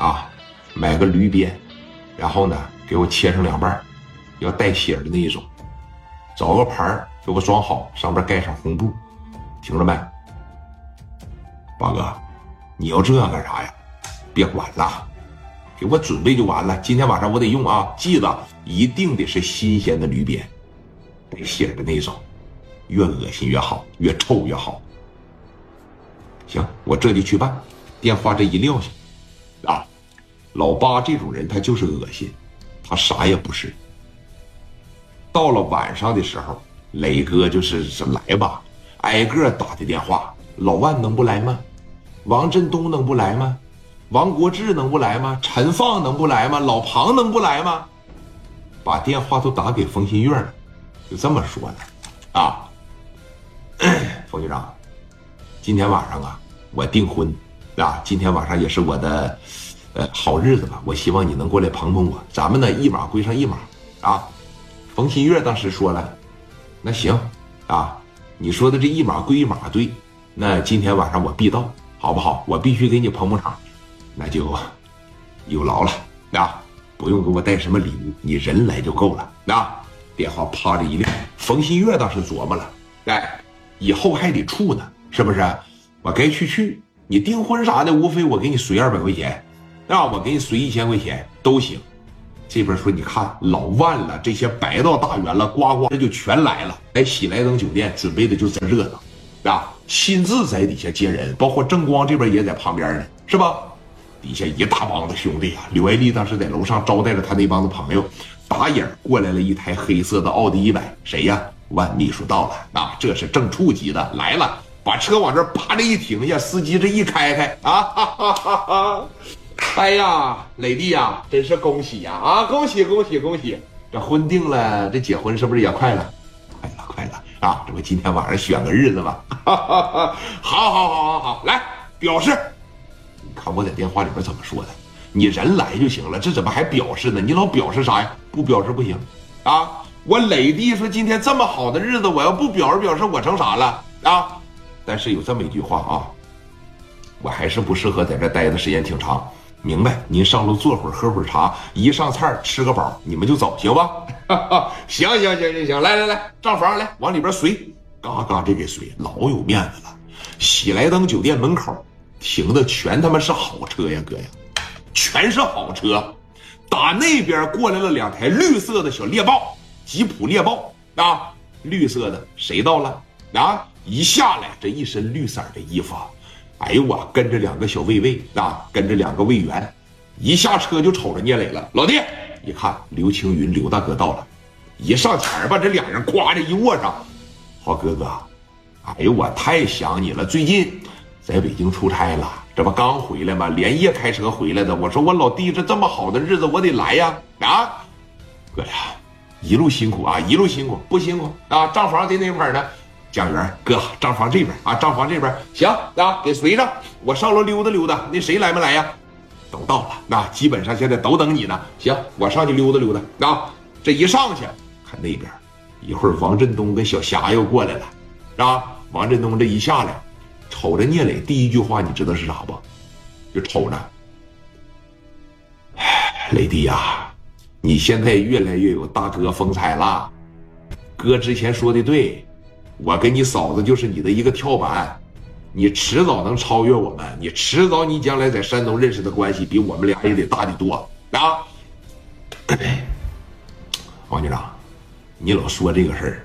啊，买个驴鞭，然后呢给我切成两半要带血的那一种，找个盘给我装好，上边盖上红布，听着没？八哥，你要这干啥呀？别管了，给我准备就完了。今天晚上我得用啊，记得一定得是新鲜的驴鞭，带血的那种，越恶心越好，越臭越好。行，我这就去办。电话这一撂下，老八这种人他就是恶心，他啥也不是。到了晚上的时候，磊哥就是是来吧，挨个打的电话。老万能不来吗？王振东能不来吗？王国志能不来吗？陈放能不来吗？老庞能不来吗？把电话都打给冯新月了，就这么说的啊。冯局长，今天晚上啊，我订婚啊，今天晚上也是我的呃好日子吧。我希望你能过来捧捧我，咱们呢一码归上一码啊。冯新月当时说了，那行啊，你说的这一码归一码对，那今天晚上我必到。好不好？我必须给你捧捧场，那就有劳了啊！不用给我带什么礼物，你人来就够了啊！电话啪的一撂，冯新月倒是琢磨了，哎，以后还得处呢，是不是？我该去去，你订婚啥的，无非我给你随二百块钱，让，我给你随一千块钱都行。这边说，你看老万了，这些白道大员了，呱呱这就全来了，来喜来登酒店准备的就真热闹，啊！亲自在底下接人，包括正光这边也在旁边呢，是吧？底下一大帮子兄弟啊！刘爱丽当时在楼上招待着他那帮子朋友，打眼过来了一台黑色的奥迪一百，谁呀？万秘书到了啊！这是正处级的来了，把车往这啪的一停下，司机这一开开啊！哈哈哈哈哎呀，磊弟呀，真是恭喜呀！啊，恭喜恭喜恭喜！这婚定了，这结婚是不是也快了？快了快了！啊，这不今天晚上选个日子吗？好，好，好，好，好，来表示。你看我在电话里边怎么说的？你人来就行了，这怎么还表示呢？你老表示啥呀？不表示不行啊！我磊弟说今天这么好的日子，我要不表示表示，我成啥了啊？但是有这么一句话啊，我还是不适合在这待的时间挺长。明白？您上楼坐会儿，喝会儿茶，一上菜吃个饱，你们就走，行吧？行行行行行，来来来，账房来，往里边随，嘎嘎这给随，老有面子了。喜来登酒店门口停的全他妈是好车呀，哥呀，全是好车。打那边过来了两台绿色的小猎豹，吉普猎豹啊，绿色的，谁到了啊？一下来这一身绿色的衣服。哎呦我跟着两个小卫卫啊，跟着两个卫员，一下车就瞅着聂磊了。老弟一看刘青云刘大哥到了，一上前把这俩人咵的一握上。好哥哥，哎呦我太想你了，最近在北京出差了，这不刚回来吗？连夜开车回来的。我说我老弟这这么好的日子我得来呀啊，哥呀，一路辛苦啊，一路辛苦不辛苦啊？账房在哪块呢？蒋元哥，账房这边啊，账房这边行啊，给随上。我上楼溜达溜达。那谁来没来呀？都到了，那基本上现在都等你呢。行，我上去溜达溜达啊。这一上去，看那边，一会儿王振东跟小霞又过来了，啊。王振东这一下来，瞅着聂磊，第一句话你知道是啥不？就瞅着，磊弟呀，你现在越来越有大哥风采了。哥之前说的对。我跟你嫂子就是你的一个跳板，你迟早能超越我们，你迟早你将来在山东认识的关系比我们俩也得大得多啊！王局长，你老说这个事儿。